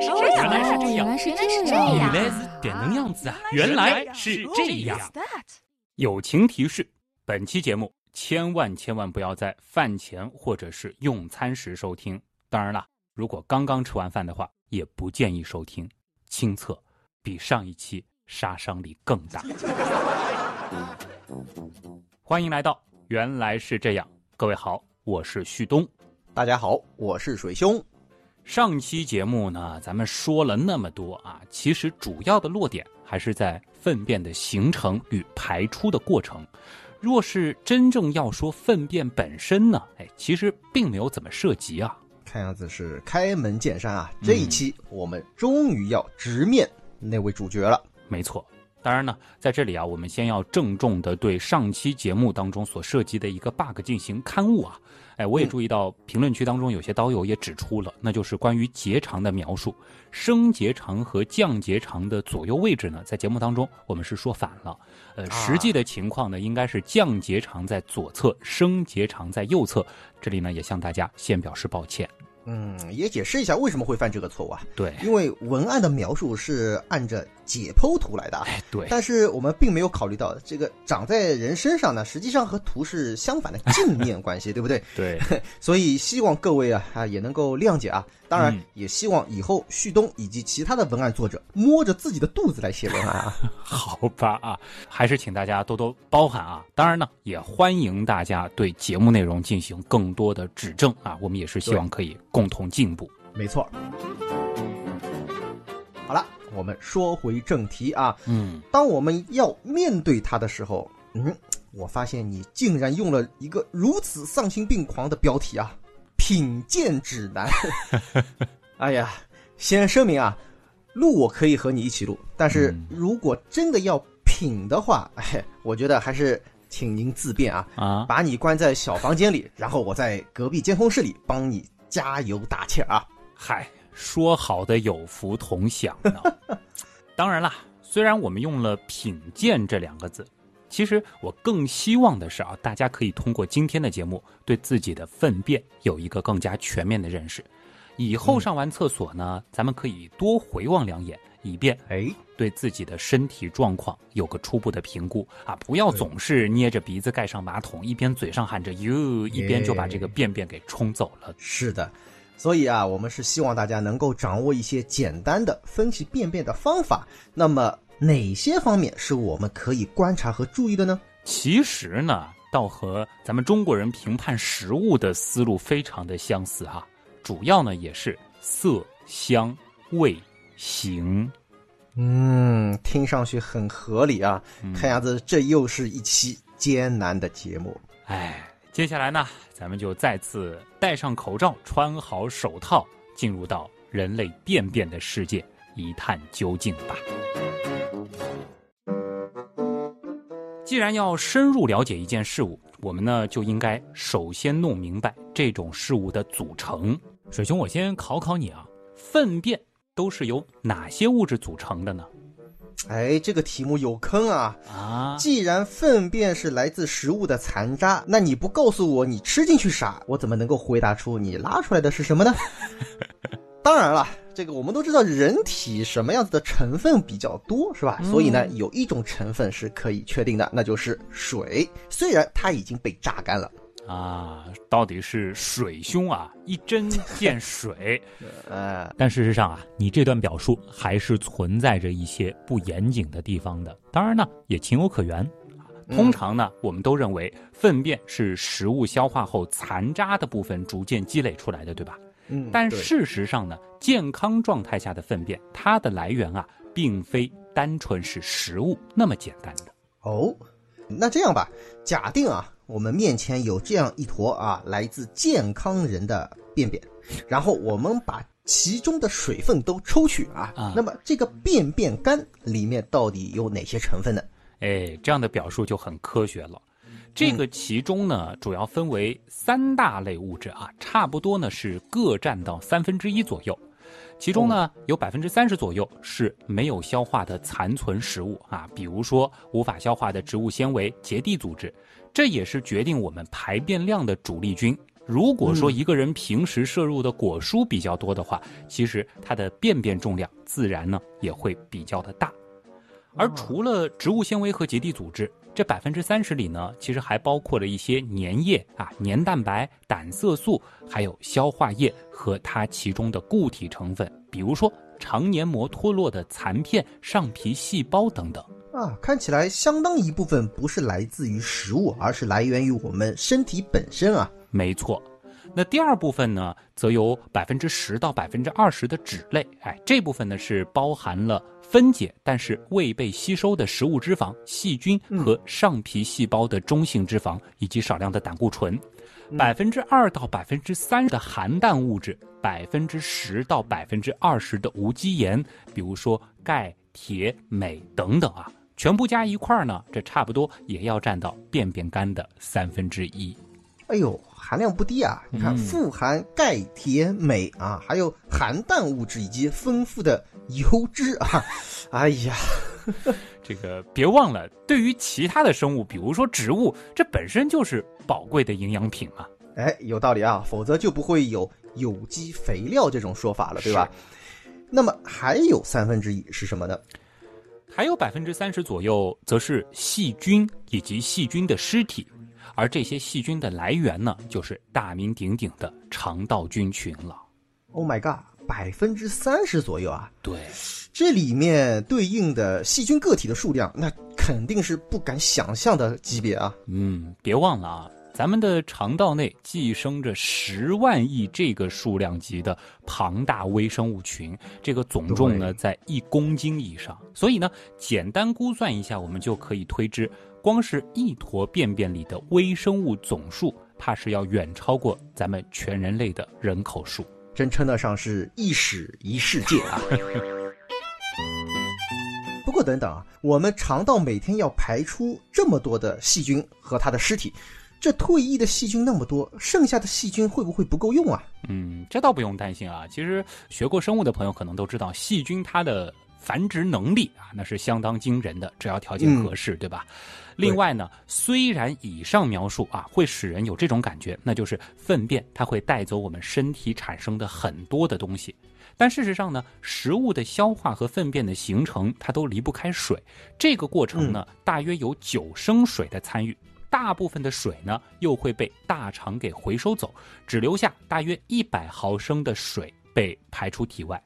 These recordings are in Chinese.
来是这样，原来是这样，原来是这原样，来是点能样。子啊！原来是这样。友情提示：本期节目千万千万不要在饭前或者是用餐时收听。当然了，如果刚刚吃完饭的话，也不建议收听。亲测比上一期杀伤力更大。欢迎来到原来是这样，各位好，我是旭东。大家好，我是水兄。上期节目呢，咱们说了那么多啊，其实主要的落点还是在粪便的形成与排出的过程。若是真正要说粪便本身呢，哎，其实并没有怎么涉及啊。看样子是开门见山啊！这一期我们终于要直面那位主角了。没错，当然呢，在这里啊，我们先要郑重的对上期节目当中所涉及的一个 bug 进行刊物啊。哎，我也注意到评论区当中有些刀友也指出了，那就是关于结肠的描述，升结肠和降结肠的左右位置呢，在节目当中我们是说反了。呃，实际的情况呢，应该是降结肠在左侧，升结肠在右侧。这里呢，也向大家先表示抱歉。嗯，也解释一下为什么会犯这个错误啊？对，因为文案的描述是按着解剖图来的啊。哎，对。但是我们并没有考虑到，这个长在人身上呢，实际上和图是相反的镜面关系，对不对？对。所以希望各位啊啊也能够谅解啊。当然，也希望以后旭东以及其他的文案作者摸着自己的肚子来写文案啊。好吧啊，还是请大家多多包涵啊。当然呢，也欢迎大家对节目内容进行更多的指正啊。我们也是希望可以共同进步。没错。好了，我们说回正题啊。嗯，当我们要面对他的时候，嗯，我发现你竟然用了一个如此丧心病狂的标题啊！品鉴指南。哎呀，先声明啊，录我可以和你一起录，但是如果真的要品的话，哎，我觉得还是请您自便啊啊，把你关在小房间里，然后我在隔壁监控室里帮你加油打气啊。嗨，说好的有福同享呢？当然啦，虽然我们用了“品鉴”这两个字。其实我更希望的是啊，大家可以通过今天的节目，对自己的粪便有一个更加全面的认识。以后上完厕所呢，咱们可以多回望两眼，以便哎对自己的身体状况有个初步的评估啊！不要总是捏着鼻子盖上马桶，一边嘴上喊着哟，一边就把这个便便给冲走了。是的，所以啊，我们是希望大家能够掌握一些简单的分析便便的方法。那么。哪些方面是我们可以观察和注意的呢？其实呢，倒和咱们中国人评判食物的思路非常的相似哈。主要呢也是色、香、味、形。嗯，听上去很合理啊。看样子这又是一期艰难的节目。哎，接下来呢，咱们就再次戴上口罩，穿好手套，进入到人类便便的世界，一探究竟吧。既然要深入了解一件事物，我们呢就应该首先弄明白这种事物的组成。水兄，我先考考你啊，粪便都是由哪些物质组成的呢？哎，这个题目有坑啊！啊，既然粪便是来自食物的残渣，那你不告诉我你吃进去啥，我怎么能够回答出你拉出来的是什么呢？当然了。这个我们都知道，人体什么样子的成分比较多，是吧？所以呢，有一种成分是可以确定的，那就是水。虽然它已经被榨干了，啊，到底是水兄啊，一针见水。呃，但事实上啊，你这段表述还是存在着一些不严谨的地方的。当然呢，也情有可原。通常呢，我们都认为粪便是食物消化后残渣的部分逐渐积累出来的，对吧？嗯，但事实上呢，健康状态下的粪便，它的来源啊，并非单纯是食物那么简单的。哦，那这样吧，假定啊，我们面前有这样一坨啊，来自健康人的便便，然后我们把其中的水分都抽取啊，啊那么这个便便干里面到底有哪些成分呢？哎，这样的表述就很科学了。这个其中呢，主要分为三大类物质啊，差不多呢是各占到三分之一左右。其中呢，有百分之三十左右是没有消化的残存食物啊，比如说无法消化的植物纤维、结缔组织，这也是决定我们排便量的主力军。如果说一个人平时摄入的果蔬比较多的话，其实他的便便重量自然呢也会比较的大。而除了植物纤维和结缔组织，这百分之三十里呢，其实还包括了一些粘液啊、粘蛋白、胆色素，还有消化液和它其中的固体成分，比如说肠黏膜脱落的残片、上皮细胞等等。啊，看起来相当一部分不是来自于食物，而是来源于我们身体本身啊。没错，那第二部分呢，则有百分之十到百分之二十的脂类，哎，这部分呢是包含了分解但是未被吸收的食物脂肪、细菌和上皮细胞的中性脂肪，以及少量的胆固醇。百分之二到百分之三的含氮物质，百分之十到百分之二十的无机盐，比如说钙、铁、镁等等啊。全部加一块儿呢，这差不多也要占到便便干的三分之一。哎呦，含量不低啊！你看，富含钙、铁、镁啊，还有含氮物质以及丰富的油脂啊。哎呀，这个别忘了，对于其他的生物，比如说植物，这本身就是宝贵的营养品啊。哎，有道理啊，否则就不会有有机肥料这种说法了，对吧？那么还有三分之一是什么呢？还有百分之三十左右，则是细菌以及细菌的尸体，而这些细菌的来源呢，就是大名鼎鼎的肠道菌群了。Oh my god，百分之三十左右啊！对，这里面对应的细菌个体的数量，那肯定是不敢想象的级别啊。嗯，别忘了啊。咱们的肠道内寄生着十万亿这个数量级的庞大微生物群，这个总重呢在一公斤以上。所以呢，简单估算一下，我们就可以推知，光是一坨便便里的微生物总数，怕是要远超过咱们全人类的人口数，真称得上是一史一世界啊！不过等等啊，我们肠道每天要排出这么多的细菌和它的尸体。这退役的细菌那么多，剩下的细菌会不会不够用啊？嗯，这倒不用担心啊。其实学过生物的朋友可能都知道，细菌它的繁殖能力啊，那是相当惊人的，只要条件合适，对吧？另外呢，虽然以上描述啊会使人有这种感觉，那就是粪便它会带走我们身体产生的很多的东西，但事实上呢，食物的消化和粪便的形成，它都离不开水。这个过程呢，大约有九升水的参与。大部分的水呢，又会被大肠给回收走，只留下大约一百毫升的水被排出体外。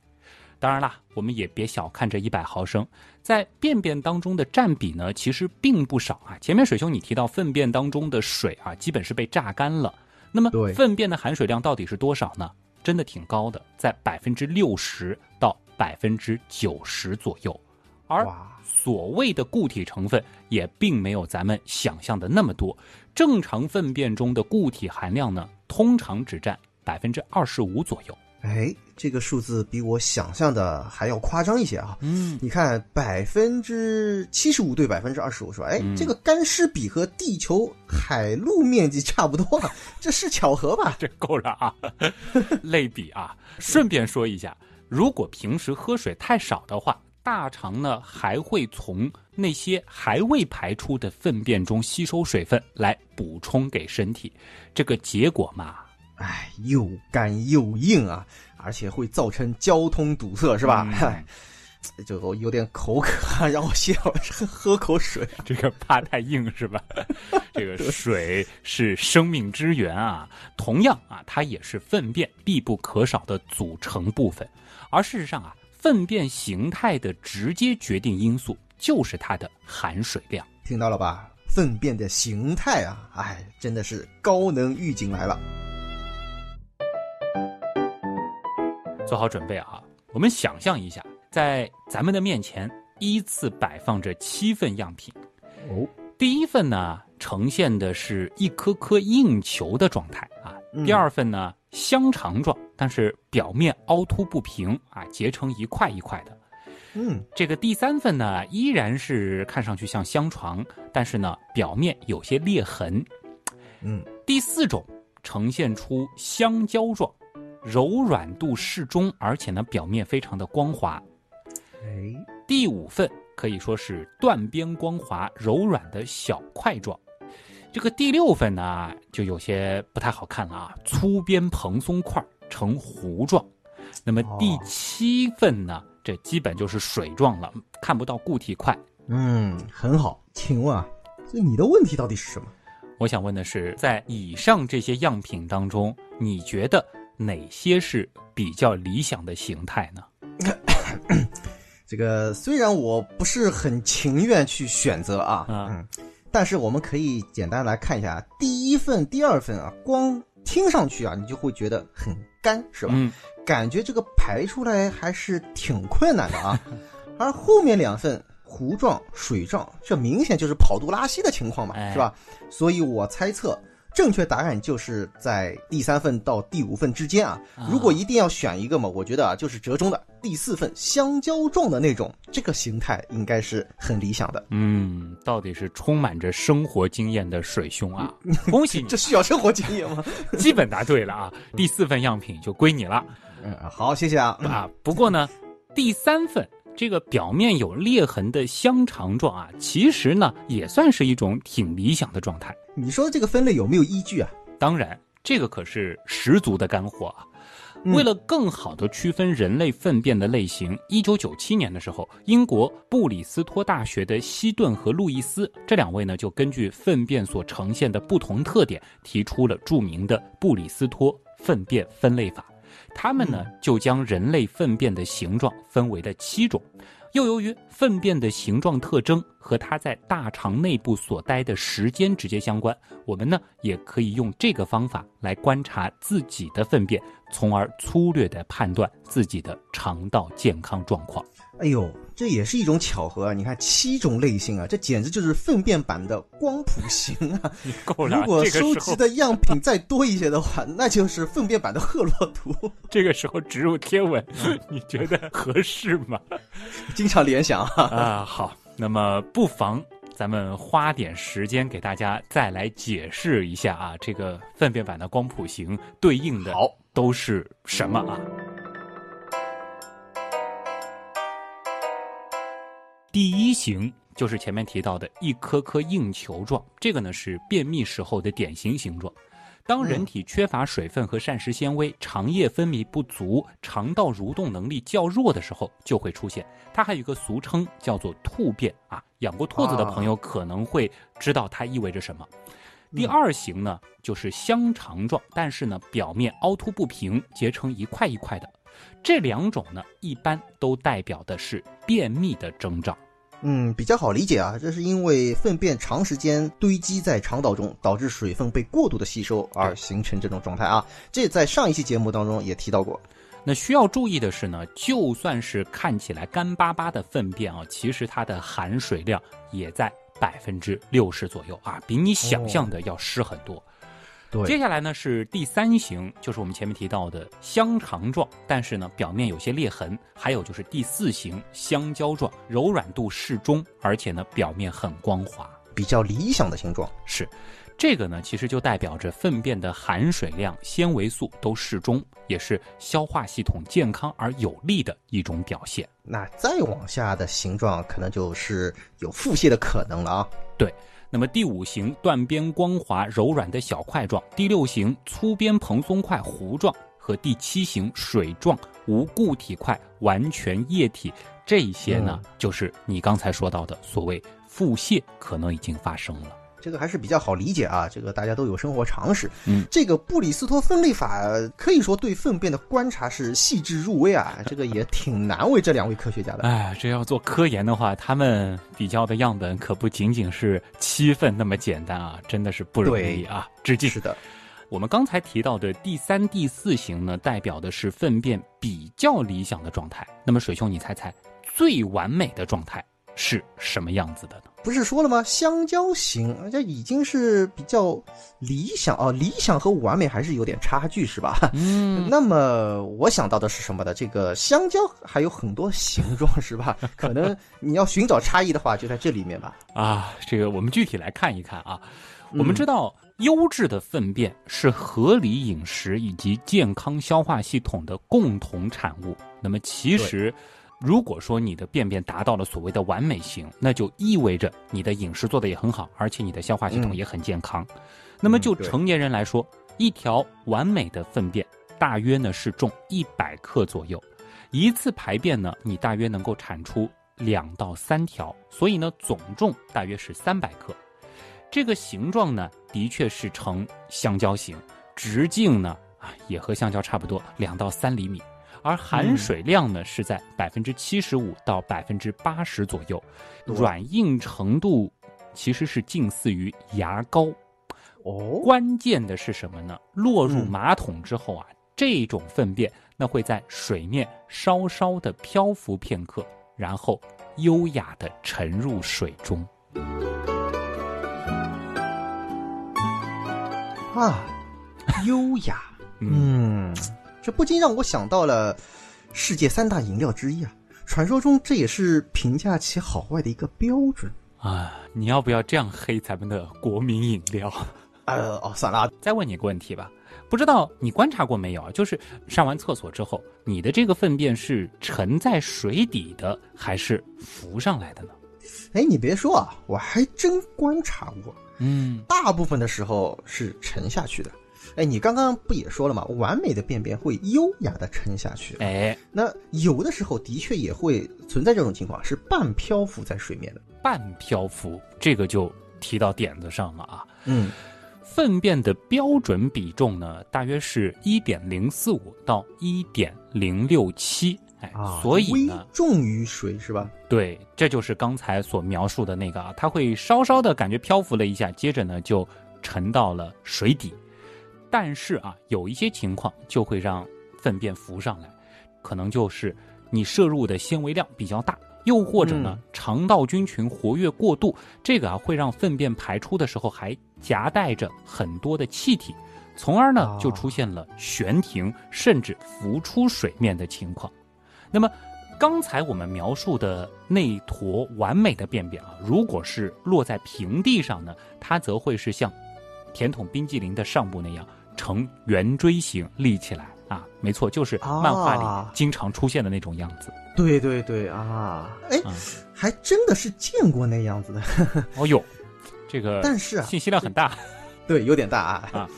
当然啦，我们也别小看这一百毫升，在便便当中的占比呢，其实并不少啊。前面水兄你提到粪便当中的水啊，基本是被榨干了。那么，粪便的含水量到底是多少呢？真的挺高的，在百分之六十到百分之九十左右。而所谓的固体成分也并没有咱们想象的那么多，正常粪便中的固体含量呢，通常只占百分之二十五左右。哎，这个数字比我想象的还要夸张一些啊！嗯，你看百分之七十五对百分之二十五是吧？哎，这个干湿比和地球海陆面积差不多，这是巧合吧？这够了啊！类比啊，顺便说一下，如果平时喝水太少的话。大肠呢还会从那些还未排出的粪便中吸收水分来补充给身体，这个结果嘛，哎，又干又硬啊，而且会造成交通堵塞，是吧？就有点口渴，让我先喝喝口水。这个怕太硬是吧？这个水是生命之源啊，同样啊，它也是粪便必不可少的组成部分。而事实上啊。粪便形态的直接决定因素就是它的含水量，听到了吧？粪便的形态啊，哎，真的是高能预警来了。做好准备啊！我们想象一下，在咱们的面前依次摆放着七份样品。哦，第一份呢，呈现的是一颗颗硬球的状态啊。第二份呢？香肠状，但是表面凹凸不平啊，结成一块一块的。嗯，这个第三份呢，依然是看上去像香肠，但是呢，表面有些裂痕。嗯，第四种呈现出香蕉状，柔软度适中，而且呢，表面非常的光滑。哎，第五份可以说是断边光滑、柔软的小块状。这个第六份呢，就有些不太好看了啊，粗边蓬松块呈糊状。那么第七份呢，这基本就是水状了，看不到固体块。嗯，很好。请问啊，这你的问题到底是什么？我想问的是，在以上这些样品当中，你觉得哪些是比较理想的形态呢？这个虽然我不是很情愿去选择啊，嗯，但是我们可以简单来看一下第一份、第二份啊，光听上去啊，你就会觉得很干，是吧？嗯，感觉这个排出来还是挺困难的啊，而后面两份。糊状、水状，这明显就是跑肚拉稀的情况嘛，是吧？所以我猜测正确答案就是在第三份到第五份之间啊。如果一定要选一个嘛，我觉得啊，就是折中的第四份香蕉状的那种，这个形态应该是很理想的。嗯，到底是充满着生活经验的水兄啊！恭喜你，这需要生活经验吗？基本答对了啊！第四份样品就归你了。嗯，好，谢谢啊啊！不过呢，第三份。这个表面有裂痕的香肠状啊，其实呢也算是一种挺理想的状态。你说这个分类有没有依据啊？当然，这个可是十足的干货啊。为了更好的区分人类粪便的类型，一九九七年的时候，英国布里斯托大学的希顿和路易斯这两位呢，就根据粪便所呈现的不同特点，提出了著名的布里斯托粪便分类法。他们呢，就将人类粪便的形状分为了七种，又由于粪便的形状特征和它在大肠内部所待的时间直接相关，我们呢也可以用这个方法来观察自己的粪便，从而粗略的判断自己的肠道健康状况。哎呦，这也是一种巧合啊！你看七种类型啊，这简直就是粪便版的光谱型啊！你够了。如果收集的样品再多一些的话，那就是粪便版的赫洛图。这个时候植入贴文，你觉得合适吗？经常联想啊。啊，好，那么不妨咱们花点时间给大家再来解释一下啊，这个粪便版的光谱型对应的好都是什么啊？第一型就是前面提到的一颗颗硬球状，这个呢是便秘时候的典型形状。当人体缺乏水分和膳食纤维，肠液分泌不足，肠道蠕动能力较弱的时候，就会出现。它还有一个俗称叫做兔便啊，养过兔子的朋友可能会知道它意味着什么。第二型呢就是香肠状，但是呢表面凹凸不平，结成一块一块的。这两种呢一般都代表的是便秘的征兆。嗯，比较好理解啊，这是因为粪便长时间堆积在肠道中，导致水分被过度的吸收而形成这种状态啊。这在上一期节目当中也提到过。那需要注意的是呢，就算是看起来干巴巴的粪便啊，其实它的含水量也在百分之六十左右啊，比你想象的要湿很多。接下来呢是第三型，就是我们前面提到的香肠状，但是呢表面有些裂痕。还有就是第四型香蕉状，柔软度适中，而且呢表面很光滑，比较理想的形状。是，这个呢其实就代表着粪便的含水量、纤维素都适中，也是消化系统健康而有利的一种表现。那再往下的形状可能就是有腹泻的可能了啊。对。那么第五型断边光滑柔软的小块状，第六型粗边蓬松块糊状，和第七型水状无固体块完全液体，这些呢，就是你刚才说到的所谓腹泻可能已经发生了。这个还是比较好理解啊，这个大家都有生活常识。嗯，这个布里斯托分类法可以说对粪便的观察是细致入微啊，这个也挺难为这两位科学家的。哎，这要做科研的话，他们比较的样本可不仅仅是七份那么简单啊，真的是不容易啊。致敬。是的，我们刚才提到的第三、第四型呢，代表的是粪便比较理想的状态。那么水兄，你猜猜最完美的状态是什么样子的呢？不是说了吗？香蕉型，这已经是比较理想啊，理想和完美还是有点差距，是吧？嗯。那么我想到的是什么的？这个香蕉还有很多形状，是吧？可能你要寻找差异的话，就在这里面吧。啊，这个我们具体来看一看啊。我们知道，优质的粪便是合理饮食以及健康消化系统的共同产物。那么其实。如果说你的便便达到了所谓的完美型，那就意味着你的饮食做的也很好，而且你的消化系统也很健康。那么就成年人来说，一条完美的粪便大约呢是重一百克左右，一次排便呢你大约能够产出两到三条，所以呢总重大约是三百克。这个形状呢的确是呈香蕉形，直径呢啊也和香蕉差不多，两到三厘米。而含水量呢是在百分之七十五到百分之八十左右，软硬程度其实是近似于牙膏。哦，关键的是什么呢？落入马桶之后啊，这种粪便那会在水面稍稍的漂浮片刻，然后优雅的沉入水中。啊，优雅，嗯。这不禁让我想到了世界三大饮料之一啊！传说中这也是评价其好坏的一个标准啊！你要不要这样黑咱们的国民饮料？呃，哦，算了，再问你个问题吧。不知道你观察过没有啊？就是上完厕所之后，你的这个粪便是沉在水底的，还是浮上来的呢？哎，你别说啊，我还真观察过。嗯，大部分的时候是沉下去的。哎，你刚刚不也说了吗？完美的便便会优雅的沉下去。哎，那有的时候的确也会存在这种情况，是半漂浮在水面的。半漂浮，这个就提到点子上了啊。嗯，粪便的标准比重呢，大约是一点零四五到一点零六七。哎，所以呢，重于水是吧？对，这就是刚才所描述的那个啊，它会稍稍的感觉漂浮了一下，接着呢就沉到了水底。但是啊，有一些情况就会让粪便浮上来，可能就是你摄入的纤维量比较大，又或者呢肠道菌群活跃过度，这个啊会让粪便排出的时候还夹带着很多的气体，从而呢就出现了悬停甚至浮出水面的情况。那么刚才我们描述的那坨完美的便便啊，如果是落在平地上呢，它则会是像甜筒冰激凌的上部那样。呈圆锥形立起来啊，没错，就是漫画里经常出现的那种样子。对对对啊，哎，还真的是见过那样子的。哦呦，这个但是啊，信息量很大，对，有点大啊啊。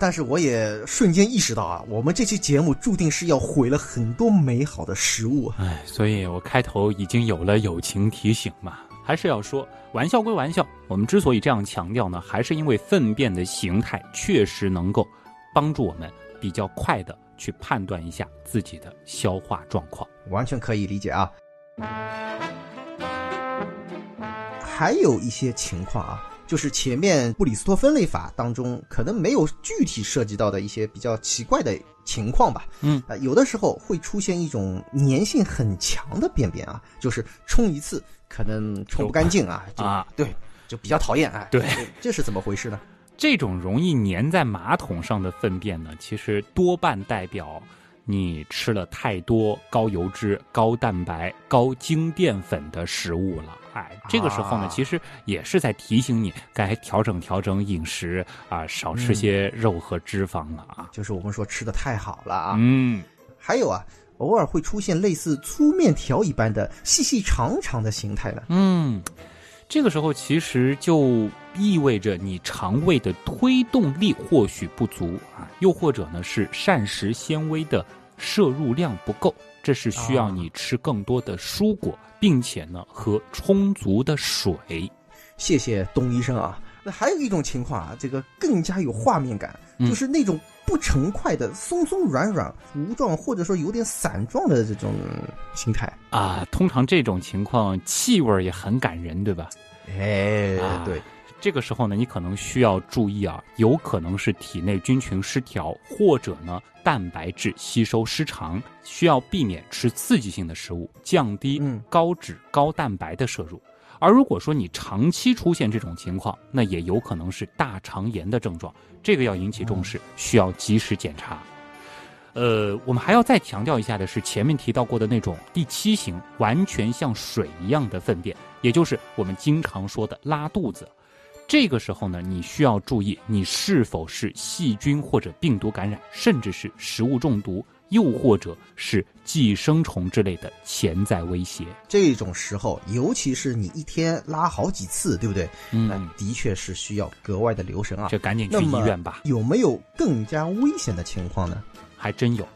但是我也瞬间意识到啊，我们这期节目注定是要毁了很多美好的食物。哎，所以我开头已经有了友情提醒嘛，还是要说。玩笑归玩笑，我们之所以这样强调呢，还是因为粪便的形态确实能够帮助我们比较快的去判断一下自己的消化状况，完全可以理解啊。还有一些情况啊，就是前面布里斯托分类法当中可能没有具体涉及到的一些比较奇怪的情况吧。嗯，啊，有的时候会出现一种粘性很强的便便啊，就是冲一次。可能冲不干净啊，啊，对，就比较讨厌哎，对，这是怎么回事呢？这种容易粘在马桶上的粪便呢，其实多半代表你吃了太多高油脂、高蛋白、高精淀粉的食物了。哎，这个时候呢，其实也是在提醒你该调整调整饮食啊，少吃些肉和脂肪了啊。就是我们说吃的太好了啊。嗯，还有啊。偶尔会出现类似粗面条一般的细细长长的形态的。嗯，这个时候其实就意味着你肠胃的推动力或许不足啊，又或者呢是膳食纤维的摄入量不够，这是需要你吃更多的蔬果，并且呢喝充足的水。谢谢东医生啊。那还有一种情况啊，这个更加有画面感，就是那种。不成块的松松软软糊状，或者说有点散状的这种形态啊，通常这种情况气味也很感人，对吧？哎，对，这个时候呢，你可能需要注意啊，有可能是体内菌群失调，或者呢蛋白质吸收失常，需要避免吃刺激性的食物，降低高脂高蛋白的摄入。而如果说你长期出现这种情况，那也有可能是大肠炎的症状，这个要引起重视，需要及时检查。呃，我们还要再强调一下的是，前面提到过的那种第七型，完全像水一样的粪便，也就是我们经常说的拉肚子。这个时候呢，你需要注意你是否是细菌或者病毒感染，甚至是食物中毒，又或者是寄生虫之类的潜在威胁。这种时候，尤其是你一天拉好几次，对不对？那嗯，的确是需要格外的留神啊。就赶紧去医院吧，有没有更加危险的情况呢？还真有。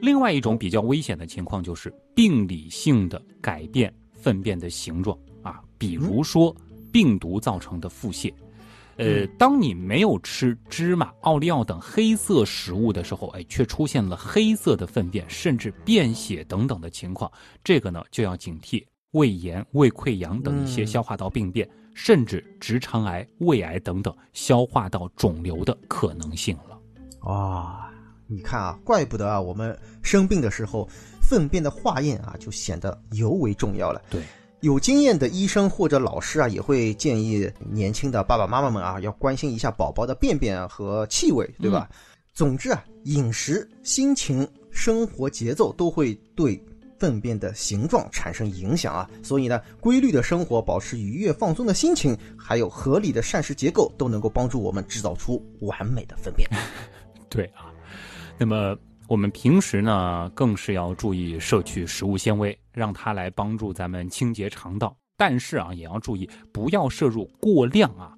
另外一种比较危险的情况就是病理性的改变粪便的形状啊，比如说病毒造成的腹泻。呃，当你没有吃芝麻、奥利奥等黑色食物的时候，哎，却出现了黑色的粪便，甚至便血等等的情况，这个呢就要警惕胃炎、胃溃疡等一些嗯消化道病变，甚至直肠癌、胃癌等等消化道肿瘤的可能性了。哇，你看啊，怪不得啊，我们生病的时候，粪便的化验啊，就显得尤为重要了。对，有经验的医生或者老师啊，也会建议年轻的爸爸妈妈们啊，要关心一下宝宝的便便啊和气味，对吧？总之啊，饮食、心情、生活节奏都会对粪便的形状产生影响啊。所以呢，规律的生活、保持愉悦放松的心情，还有合理的膳食结构，都能够帮助我们制造出完美的粪便。对啊，那么我们平时呢，更是要注意摄取食物纤维，让它来帮助咱们清洁肠道。但是啊，也要注意不要摄入过量啊。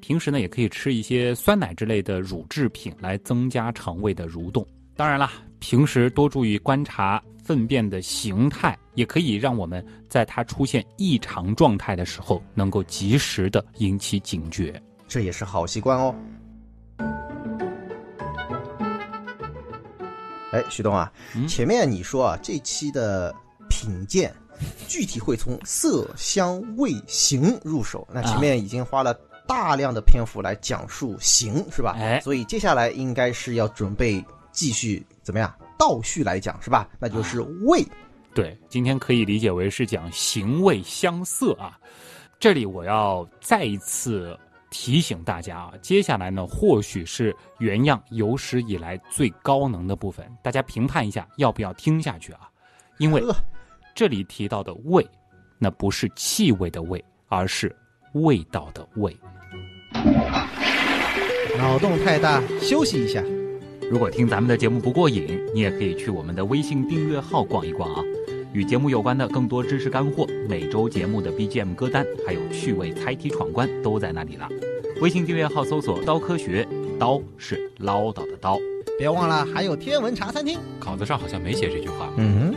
平时呢，也可以吃一些酸奶之类的乳制品来增加肠胃的蠕动。当然啦，平时多注意观察粪便的形态，也可以让我们在它出现异常状态的时候，能够及时的引起警觉。这也是好习惯哦。哎，徐东啊，嗯前面你说啊，这期的品鉴具体会从色、香、味、形入手，那前面已经花了大量的篇幅来讲述形，是吧？哎所以接下来应该是要准备继续怎么样倒叙来讲，是吧？那就是味。对，今天可以理解为是讲形味相色啊。这里我要再一次提醒大家啊，接下来呢，或许是原样有史以来最高能的部分，大家评判一下要不要听下去啊？因为呵这里提到的味，那不是气味的味，而是味道的味。脑洞太大，休息一下。如果听咱们的节目不过瘾，你也可以去我们的微信订阅号逛一逛啊。与节目有关的更多知识干货，每周节目的 BGM 歌单，还有趣味猜题闯关都在那里了。微信订阅号搜索“刀科学”，刀是唠叨的刀。别忘了还有天文茶餐厅。稿子上好像没写这句话。嗯，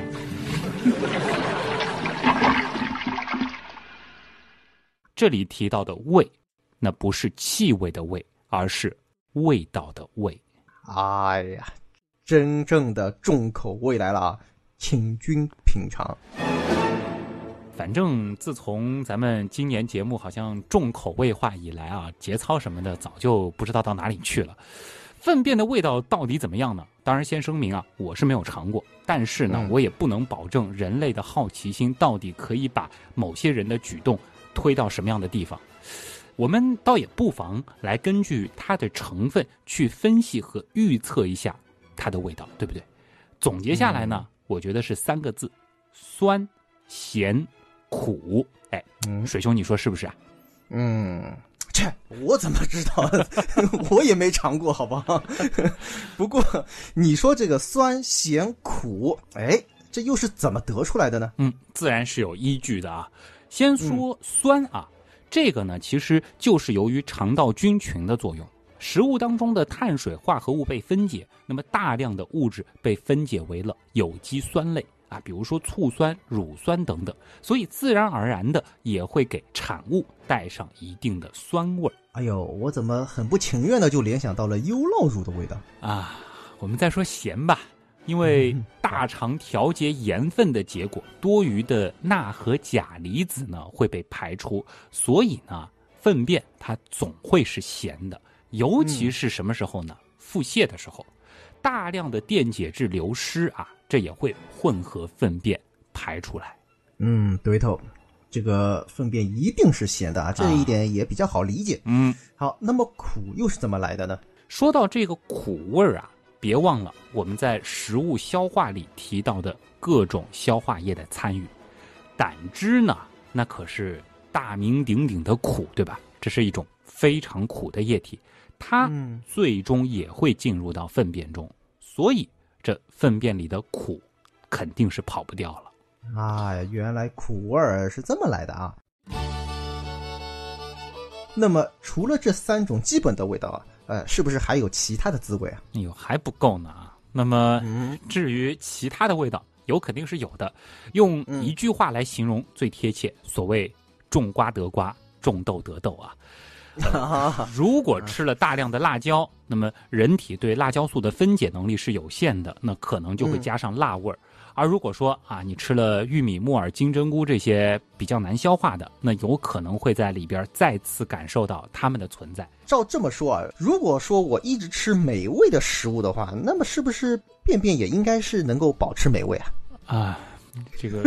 这里提到的味，那不是气味的味，而是味道的味。哎呀，真正的重口味来了啊，请君品尝。反正自从咱们今年节目好像重口味化以来啊，节操什么的早就不知道到哪里去了。粪便的味道到底怎么样呢？当然，先声明啊，我是没有尝过，但是呢，嗯我也不能保证人类的好奇心到底可以把某些人的举动推到什么样的地方。我们倒也不妨来根据它的成分去分析和预测一下它的味道，对不对？总结下来呢，我觉得是三个字：酸、咸、苦。哎，嗯水兄，你说是不是啊？嗯，切，我怎么知道？我也没尝过，好不好？不过你说这个酸、咸、苦，哎，这又是怎么得出来的呢？嗯，自然是有依据的啊。先说酸啊，这个呢其实就是由于肠道菌群的作用，食物当中的碳水化合物被分解，那么大量的物质被分解为了有机酸类啊，比如说醋酸、乳酸等等，所以自然而然的也会给产物带上一定的酸味儿哎呦，我怎么很不情愿的就联想到了优酪乳的味道？啊。我们再说咸吧。因为嗯大肠调节盐分的结果，多余的钠和钾离子呢会被排出，所以呢，粪便它总会是咸的。尤其是什么时候呢？腹泻的时候，大量的电解质流失啊，这也会混合粪便排出来。嗯，对头，这个粪便一定是咸的啊，这一点也比较好理解。嗯，好，那么苦又是怎么来的呢？说到这个苦味儿啊，别忘了我们在食物消化里提到的各种消化液的参与。胆汁呢，那可是大名鼎鼎的苦，对吧？这是一种非常苦的液体。它嗯最终也会进入到粪便中，所以这粪便里的苦肯定是跑不掉了。啊，原来苦味儿是这么来的啊！那么除了这三种基本的味道啊，呃，是不是还有其他的滋味啊？哎呦，还不够呢啊！那么嗯，至于其他的味道，有肯定是有的。用嗯一句话来形容最贴切，所谓“种瓜得瓜，种豆得豆”啊。如果吃了大量的辣椒，那么人体对辣椒素的分解能力是有限的，那可能就会加上辣味儿。而如果说啊，你吃了玉米、木耳、金针菇这些比较难消化的，那有可能会在里边再次感受到它们的存在。照这么说啊，如果说我一直吃美味的食物的话，那么是不是便便也应该是能够保持美味啊？啊，这个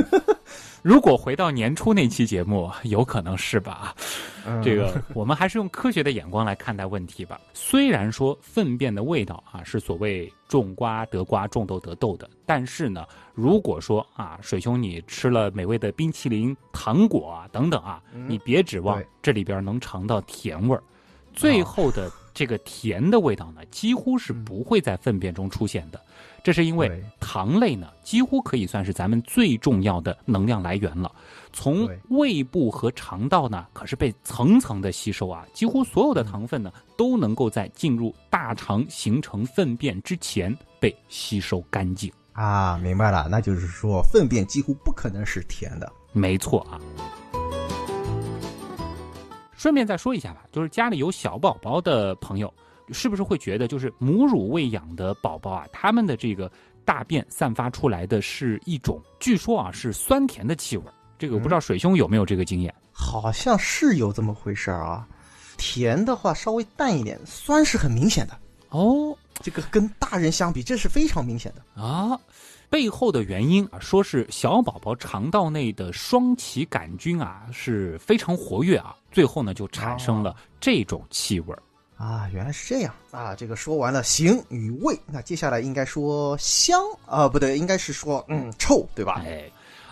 如果回到年初那期节目，有可能是吧？这个我们还是用科学的眼光来看待问题吧。虽然说粪便的味道啊是所谓种瓜得瓜，种豆得豆的，但是呢，如果说啊，水兄你吃了美味的冰淇淋、糖果啊等等啊，你别指望这里边能尝到甜味儿，最后的这个甜的味道呢，几乎是不会在粪便中出现的。这是因为糖类呢，几乎可以算是咱们最重要的能量来源了。从胃部和肠道呢，可是被层层的吸收啊，几乎所有的糖分呢，都能够在进入大肠形成粪便之前被吸收干净。啊，明白了，那就是说粪便几乎不可能是甜的。没错啊。顺便再说一下吧，就是家里有小宝宝的朋友，是不是会觉得，就是母乳喂养的宝宝啊，他们的这个大便散发出来的是一种，据说啊是酸甜的气味。这个我不知道水兄有没有这个经验？好像是有这么回事儿啊。甜的话稍微淡一点，酸是很明显的。哦这个跟大人相比，这是非常明显的。啊，背后的原因啊，说是小宝宝肠道内的双歧杆菌啊是非常活跃啊，最后呢就产生了这种气味儿。啊，原来是这样啊！这个说完了形与味，那接下来应该说香啊，不对，应该是说嗯臭，对吧？哎，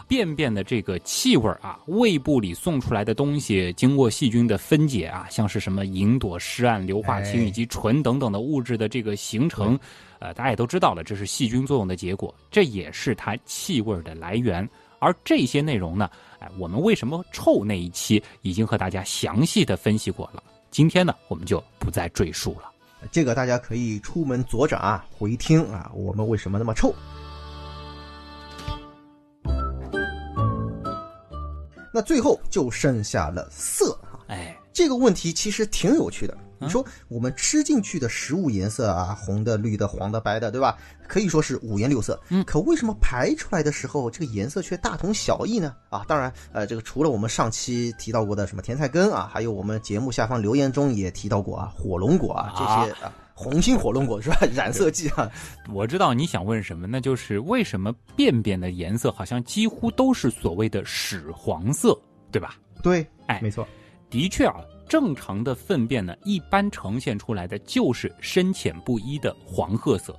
便便的这个气味啊，胃部里送出来的东西，经过细菌的分解啊，像是什么吲哚、湿胺、硫化氢哎以及醇等等的物质的这个形成，呃，大家也都知道了，这是细菌作用的结果，这也是它气味的来源。而这些内容呢，哎，我们为什么臭那一期已经和大家详细的分析过了，今天呢，我们就不再赘述了。这个大家可以出门左转啊，回听啊，我们为什么那么臭？那最后就剩下了色啊，哎，这个问题其实挺有趣的。嗯你说我们吃进去的食物颜色啊，红的、绿的、黄的、白的，对吧？可以说是五颜六色。嗯可为什么排出来的时候，这个颜色却大同小异呢？啊，当然，呃，这个除了我们上期提到过的什么甜菜根啊，还有我们节目下方留言中也提到过啊，火龙果啊，这些啊，红心火龙果是吧？染色剂啊，我知道你想问什么，那就是为什么便便的颜色好像几乎都是所谓的屎黄色，对吧？对，哎没错，的确啊，正常的粪便呢，一般呈现出来的就是深浅不一的黄褐色。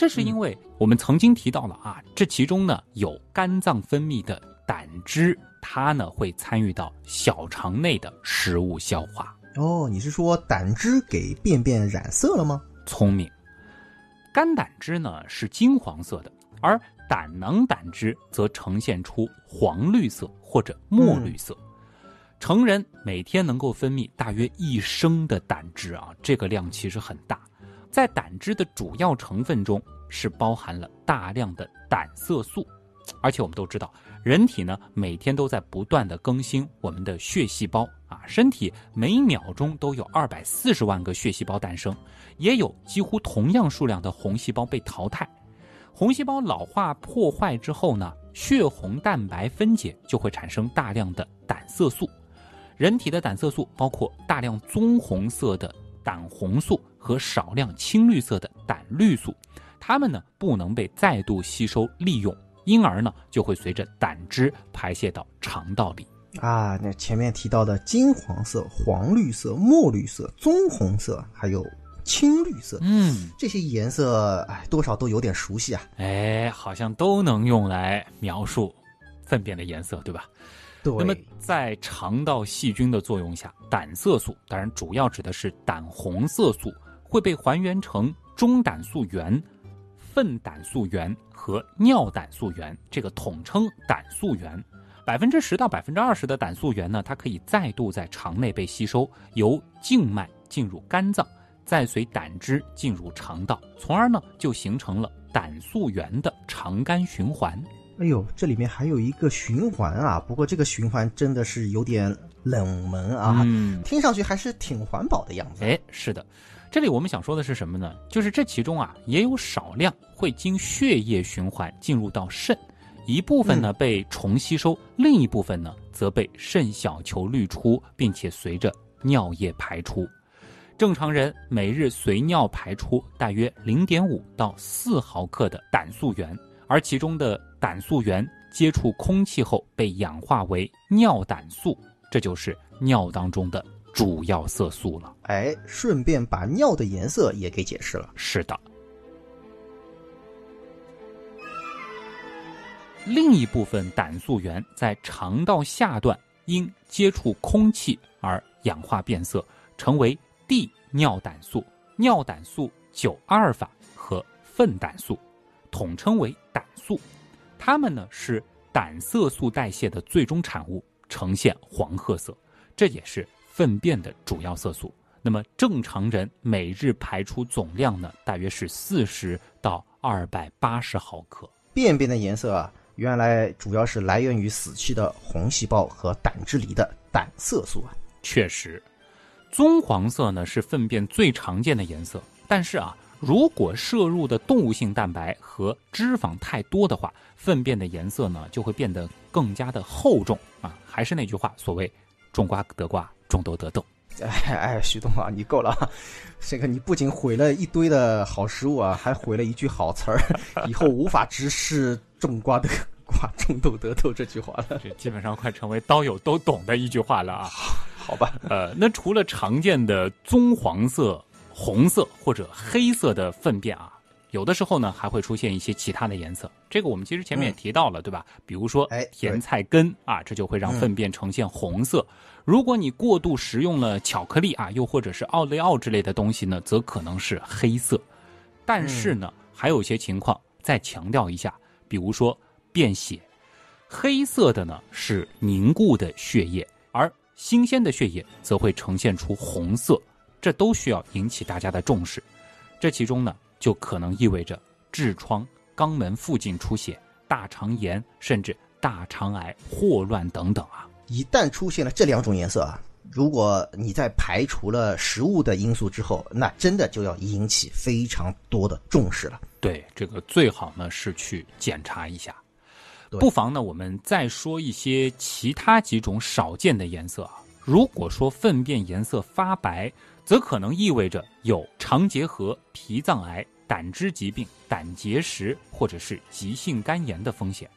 这是因为我们曾经提到了啊，这其中呢有肝脏分泌的胆汁，它呢会参与到小肠内的食物消化。哦，你是说胆汁给便便染色了吗？聪明，肝胆汁呢是金黄色的，而胆囊胆汁则呈现出黄绿色或者墨绿色。成人每天能够分泌大约一升的胆汁啊，这个量其实很大。在胆汁的主要成分中是包含了大量的胆色素，而且我们都知道，人体呢每天都在不断的更新我们的血细胞啊，身体每秒钟都有二百四十万个血细胞诞生，也有几乎同样数量的红细胞被淘汰。红细胞老化破坏之后呢，血红蛋白分解就会产生大量的胆色素。人体的胆色素包括大量棕红色的胆红素和少量青绿色的胆绿素，它们呢不能被再度吸收利用，因而呢就会随着胆汁排泄到肠道里。啊，那前面提到的金黄色、黄绿色、墨绿色、棕红色，还有青绿色，嗯，这些颜色，哎，多少都有点熟悉啊。哎，好像都能用来描述粪便的颜色，对吧？对，那么在肠道细菌的作用下，胆色素当然主要指的是胆红色素，会被还原成中胆素原、粪胆素原和尿胆素原，这个统称胆素原。百分之十到百分之二十的胆素原呢，它可以再度在肠内被吸收，由静脉进入肝脏，再随胆汁进入肠道，从而呢就形成了胆素原的肠肝循环。哎呦，这里面还有一个循环啊！不过这个循环真的是有点冷门啊，嗯，听上去还是挺环保的样子。哎，是的，这里我们想说的是什么呢？就是这其中啊，也有少量会经血液循环进入到肾，一部分呢被重吸收，另一部分呢则被肾小球滤出，并且随着尿液排出。正常人每日随尿排出大约零点五到四毫克的胆素原，而其中的胆素原接触空气后被氧化为尿胆素，这就是尿当中的主要色素了。哎，顺便把尿的颜色也给解释了。是的。另一部分胆素原在肠道下段因接触空气而氧化变色，成为 D 尿胆素、尿胆素九阿尔法和粪胆素，统称为胆素。它们呢是胆色素代谢的最终产物，呈现黄褐色，这也是粪便的主要色素。那么正常人每日排出总量呢，大约是四十到二百八十毫克。便便的颜色啊，原来主要是来源于死去的红细胞和胆汁里的胆色素啊。确实，棕黄色呢是粪便最常见的颜色，但是啊，如果摄入的动物性蛋白和脂肪太多的话，粪便的颜色呢就会变得更加的厚重啊。还是那句话，所谓种瓜得瓜，种豆得豆。哎 哎，徐东啊，你够了啊！这个你不仅毁了一堆的好食物啊，还毁了一句好词儿，以后无法直视“种瓜得 瓜，种豆得豆”这句话了。这基本上快成为刀友都懂的一句话了啊。好吧，呃，那除了常见的棕黄色、红色或者黑色的粪便啊，有的时候呢还会出现一些其他的颜色。这个我们其实前面也提到了，对吧？比如说哎甜菜根啊，这就会让粪便呈现红色。如果你过度食用了巧克力啊，又或者是奥利奥之类的东西呢，则可能是黑色。但是呢，还有一些情况再强调一下，比如说便血，黑色的呢是凝固的血液，而新鲜的血液则会呈现出红色，这都需要引起大家的重视。这其中呢，就可能意味着痔疮、肛门附近出血、大肠炎，甚至大肠癌、霍乱等等啊。一旦出现了这两种颜色啊，如果你在排除了食物的因素之后，那真的就要引起非常多的重视了。对，这个最好呢是去检查一下。不妨呢，我们再说一些其他几种少见的颜色啊。如果说粪便颜色发白，则可能意味着有肠结核、脾脏癌、胆汁疾病、胆结石或者是急性肝炎的风险。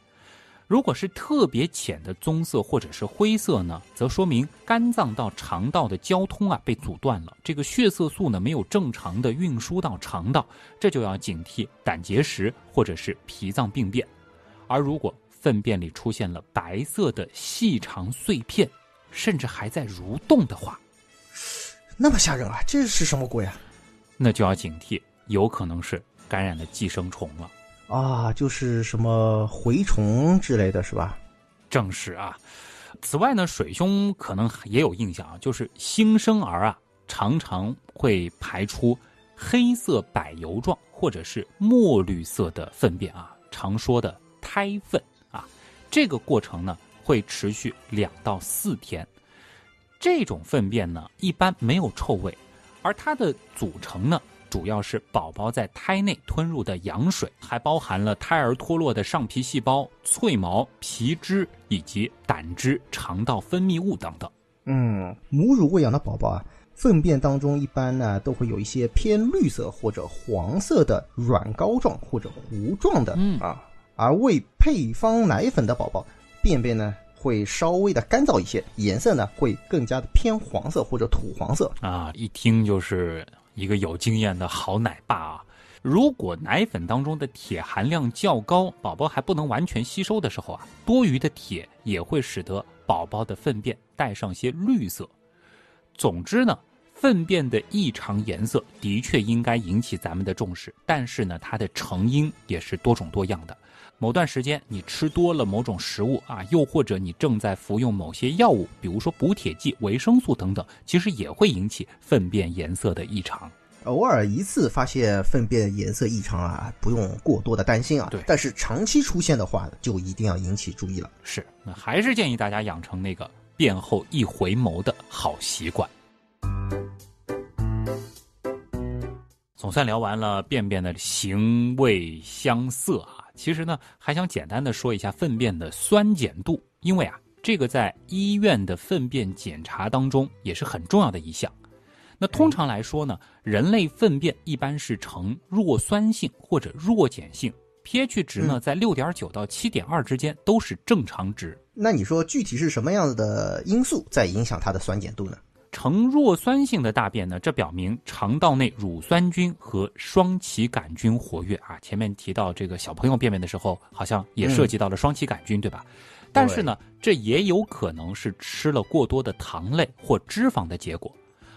如果是特别浅的棕色或者是灰色呢，则说明肝脏到肠道的交通啊被阻断了，这个血色素呢没有正常的运输到肠道，这就要警惕胆结石或者是脾脏病变。而如果粪便里出现了白色的细长碎片，甚至还在蠕动的话，那么吓人啊！这是什么鬼啊？那就要警惕，有可能是感染了寄生虫了。啊，就是什么蛔虫之类的是吧？正是啊。此外呢，水兄可能也有印象啊，就是新生儿啊，常常会排出黑色柏油状或者是墨绿色的粪便啊，常说的胎粪啊。这个过程呢，会持续两到四天。这种粪便呢，一般没有臭味，而它的组成呢，主要是宝宝在胎内吞入的羊水，还包含了胎儿脱落的上皮细胞、脆毛、皮脂以及胆汁、肠道分泌物等等。嗯，母乳喂养的宝宝啊，粪便当中一般呢都会有一些偏绿色或者黄色的软膏状或者糊状的、嗯啊，而喂配方奶粉的宝宝，便便呢会稍微的干燥一些，颜色呢会更加的偏黄色或者土黄色。啊，一听就是一个有经验的好奶爸啊。如果奶粉当中的铁含量较高，宝宝还不能完全吸收的时候啊，多余的铁也会使得宝宝的粪便带上些绿色。总之呢，粪便的异常颜色的确应该引起咱们的重视，但是呢，它的成因也是多种多样的。某段时间你吃多了某种食物啊，又或者你正在服用某些药物，比如说补铁剂、维生素等等，其实也会引起粪便颜色的异常。偶尔一次发现粪便颜色异常啊，不用过多的担心啊。对，但是长期出现的话，就一定要引起注意了。是，那还是建议大家养成那个便后一回眸的好习惯。总算聊完了便便的形味香色啊，其实呢，还想简单的说一下粪便的酸碱度，因为啊，这个在医院的粪便检查当中也是很重要的一项。那通常来说呢，人类粪便一般是呈弱酸性或者弱碱性，pH 值呢在六点九到七点二之间都是正常值。那你说具体是什么样子的因素在影响它的酸碱度呢？呈弱酸性的大便呢，这表明肠道内乳酸菌和双歧杆菌活跃啊。前面提到这个小朋友便便的时候，好像也涉及到了双歧杆菌，对吧？但是呢，这也有可能是吃了过多的糖类或脂肪的结果。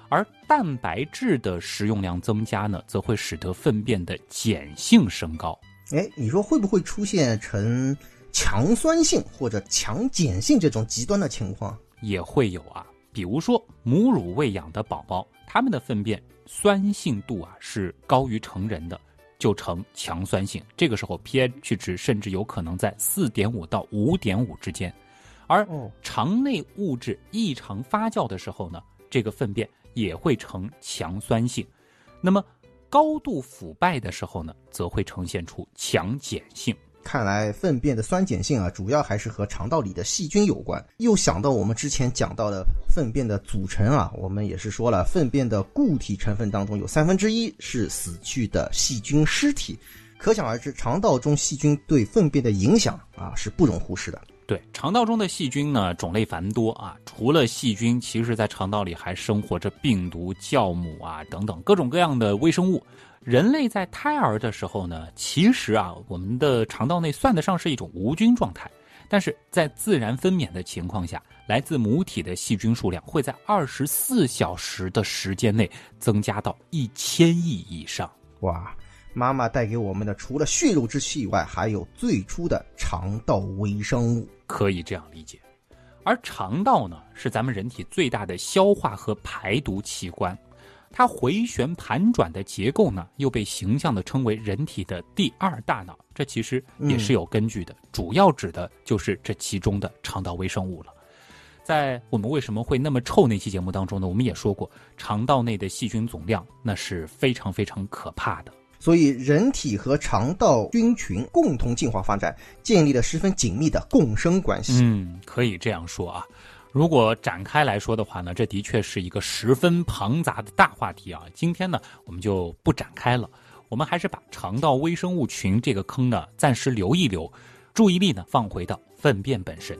而蛋白质的食用量增加呢，则会使得粪便的碱性升高。哎，你说会不会出现呈强酸性或者强碱性这种极端的情况？也会有啊。比如说，母乳喂养的宝宝，他们的粪便酸性度啊是高于成人的，就呈强酸性。这个时候 pH 值甚至有可能在四点五到五点五之间。而肠内物质异常发酵的时候呢，这个粪便也会呈强酸性。那么高度腐败的时候呢，则会呈现出强碱性。看来粪便的酸碱性啊，主要还是和肠道里的细菌有关。又想到我们之前讲到的粪便的组成啊，我们也是说了，粪便的固体成分当中有三分之一是死去的细菌尸体，可想而知，肠道中细菌对粪便的影响啊是不容忽视的。对，肠道中的细菌呢种类繁多啊，除了细菌，其实在肠道里还生活着病毒、酵母啊等等各种各样的微生物。人类在胎儿的时候呢，其实啊，我们的肠道内算得上是一种无菌状态，但是在自然分娩的情况下，来自母体的细菌数量会在二十四小时的时间内增加到一千亿以上。哇，妈妈带给我们的除了血肉之躯以外，还有最初的肠道微生物，可以这样理解。而肠道呢，是咱们人体最大的消化和排毒器官。它回旋盘转的结构呢，又被形象地称为人体的第二大脑。这其实也是有根据的，主要指的就是这其中的肠道微生物了。在我们为什么会那么臭那期节目当中呢，我们也说过，肠道内的细菌总量那是非常非常可怕的。所以，人体和肠道菌群共同进化发展，建立了十分紧密的共生关系。嗯，可以这样说啊。如果展开来说的话呢，这的确是一个十分庞杂的大话题啊。今天呢，我们就不展开了，我们还是把肠道微生物群这个坑呢暂时留一留，注意力呢放回到粪便本身。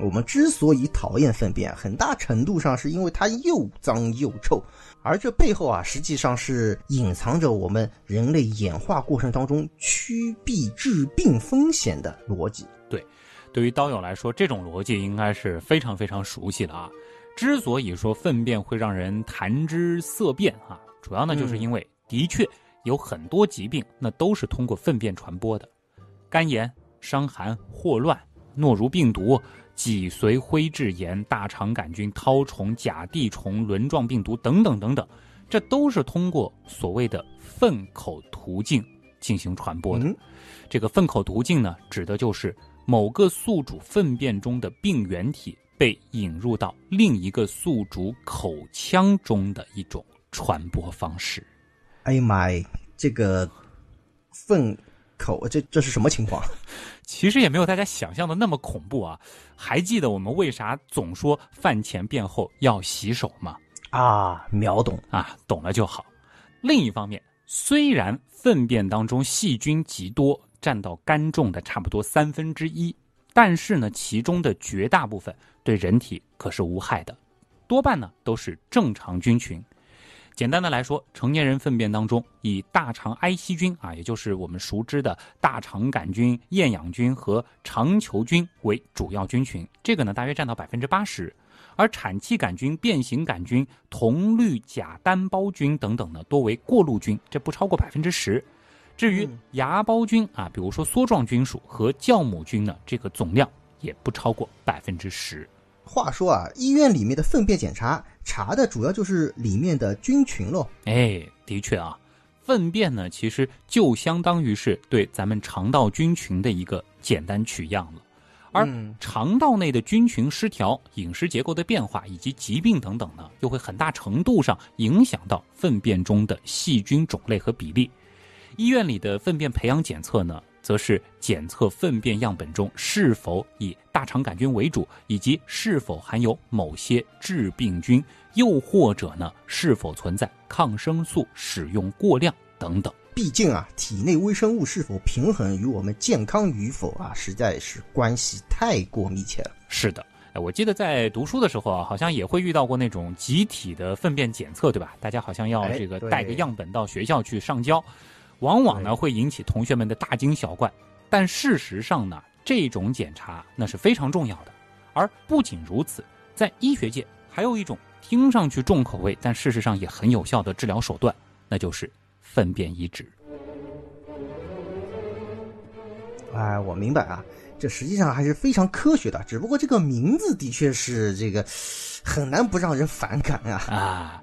我们之所以讨厌粪便，很大程度上是因为它又脏又臭，而这背后啊，实际上是隐藏着我们人类演化过程当中趋避致病风险的逻辑。对。对于刀友来说，这种逻辑应该是非常非常熟悉的啊。之所以说粪便会让人谈之色变啊，主要呢就是因为的确有很多疾病那都是通过粪便传播的，肝炎、伤寒、霍乱、诺如病毒、脊髓灰质炎、大肠杆菌、绦虫、甲地虫、轮状病毒等等等等，这都是通过所谓的粪口途径进行传播的。这个粪口途径呢，指的就是。某个宿主粪便中的病原体被引入到另一个宿主口腔中的一种传播方式。哎呀妈呀，这个粪口这这是什么情况？其实也没有大家想象的那么恐怖啊！还记得我们为啥总说饭前便后要洗手吗？啊，秒懂啊，懂了就好。另一方面，虽然粪便当中细菌极多。占到干重的差不多三分之一，但是呢，其中的绝大部分对人体可是无害的，多半呢都是正常菌群。简单的来说，成年人粪便当中以大肠埃希菌啊，也就是我们熟知的大肠杆菌、厌氧菌和肠球菌为主要菌群，这个呢大约占到百分之八十。而产气杆菌、变形杆菌、铜绿假单胞菌等等呢，多为过路菌，这不超过百分之十。至于芽孢菌啊，比如说梭状菌属和酵母菌呢，这个总量也不超过百分之十。话说啊，医院里面的粪便检查查的主要就是里面的菌群喽。哎，的确啊，粪便呢其实就相当于是对咱们肠道菌群的一个简单取样了。而肠道内的菌群失调、饮食结构的变化以及疾病等等呢，又会很大程度上影响到粪便中的细菌种类和比例。医院里的粪便培养检测呢，则是检测粪便样本中是否以大肠杆菌为主，以及是否含有某些致病菌，又或者呢，是否存在抗生素使用过量等等。毕竟啊，体内微生物是否平衡与我们健康与否啊，实在是关系太过密切了。是的，哎，我记得在读书的时候啊，好像也会遇到过那种集体的粪便检测，对吧？大家好像要这个带个样本到学校去上交，往往呢会引起同学们的大惊小怪。但事实上呢，这种检查那是非常重要的。而不仅如此，在医学界还有一种听上去重口味，但事实上也很有效的治疗手段，那就是。粪便移植，哎，我明白啊，这实际上还是非常科学的，只不过这个名字的确是这个很难不让人反感啊啊！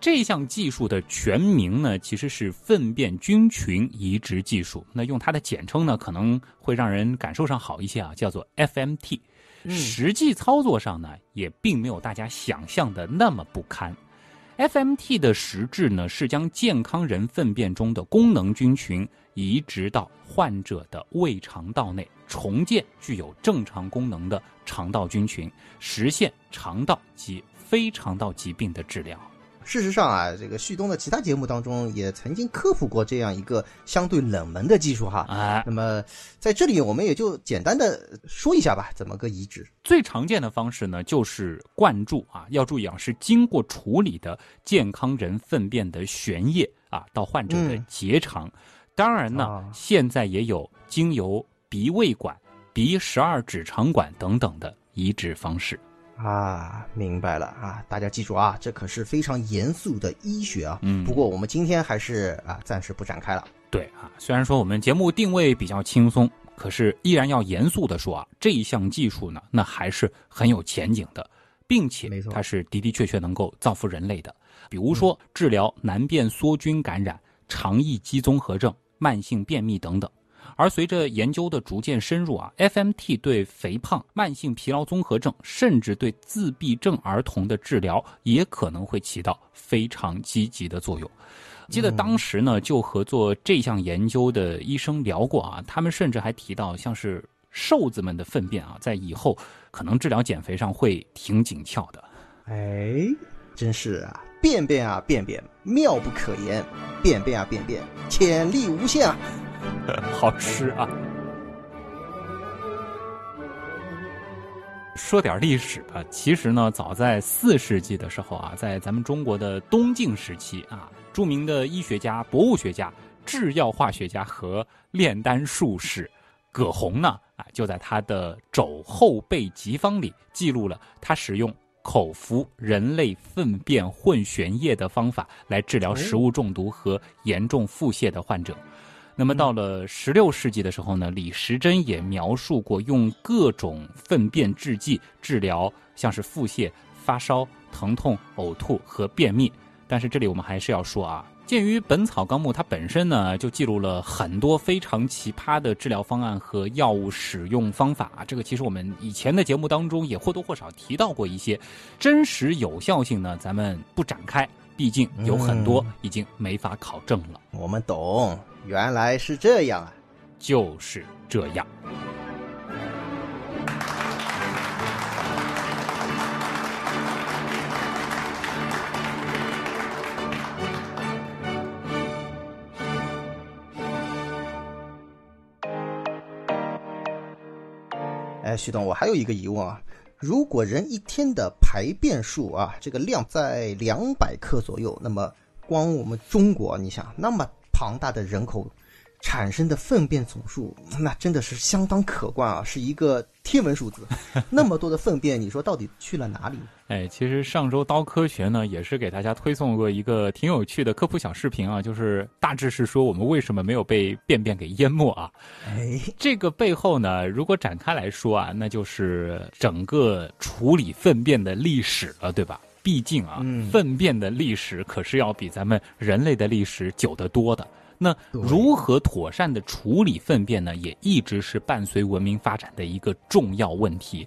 这项技术的全名呢，其实是粪便菌群移植技术，那用它的简称呢，可能会让人感受上好一些啊，叫做 FMT。实际操作上呢，也并没有大家想象的那么不堪。FMT 的实质呢，是将健康人粪便中的功能菌群移植到患者的胃肠道内，重建具有正常功能的肠道菌群，实现肠道及非肠道疾病的治疗。事实上啊，这个旭东的其他节目当中也曾经科普过这样一个相对冷门的技术哈。啊，那么在这里我们也就简单的说一下吧，怎么个移植？最常见的方式呢，就是灌注啊，要注意啊，是经过处理的健康人粪便的悬液啊，到患者的结肠。当然呢，现在也有经由鼻胃管、鼻十二指肠管等等的移植方式。啊，明白了啊！大家记住啊，这可是非常严肃的医学啊。嗯，不过我们今天还是啊，暂时不展开了。对啊，虽然说我们节目定位比较轻松，可是依然要严肃的说啊，这一项技术呢，那还是很有前景的，并且它是的的确确能够造福人类的。比如说治疗难辨梭菌感染、肠易激综合症、慢性便秘等等。而随着研究的逐渐深入啊，FMT 对肥胖、慢性疲劳综合症，甚至对自闭症儿童的治疗，也可能会起到非常积极的作用。记得当时呢，就和做这项研究的医生聊过啊，他们甚至还提到，像是瘦子们的粪便啊，在以后可能治疗减肥上会挺紧俏的。哎，真是啊，便便啊便便，妙不可言；便便啊便便，潜力无限啊。好吃啊！说点历史吧。其实呢，早在四世纪的时候啊，在咱们中国的东晋时期啊，著名的医学家、博物学家、制药化学家和炼丹术士葛洪呢，啊，就在他的《肘后备急方》里记录了他使用口服人类粪便混悬液的方法来治疗食物中毒和严重腹泻的患者。那么到了十六世纪的时候呢，李时珍也描述过用各种粪便制剂治疗像是腹泻、发烧、疼痛、呕吐和便秘。但是这里我们还是要说啊，鉴于《本草纲目》它本身呢就记录了很多非常奇葩的治疗方案和药物使用方法啊，这个其实我们以前的节目当中也或多或少提到过一些，真实有效性呢咱们不展开，毕竟有很多已经没法考证了。我们懂。原来是这样啊，就是这样。哎，徐总，我还有一个疑问啊，如果人一天的排便数啊，这个量在两百克左右，那么。光我们中国，你想那么庞大的人口。产生的粪便总数，那真的是相当可观啊，是一个天文数字。那么多的粪便，你说到底去了哪里？哎，其实上周刀科学呢，也是给大家推送过一个挺有趣的科普小视频啊，就是大致是说我们为什么没有被便便给淹没啊？哎，这个背后呢，如果展开来说啊，那就是整个处理粪便的历史了，对吧？毕竟啊，粪便的历史可是要比咱们人类的历史久得多的。那如何妥善的处理粪便呢？也一直是伴随文明发展的一个重要问题。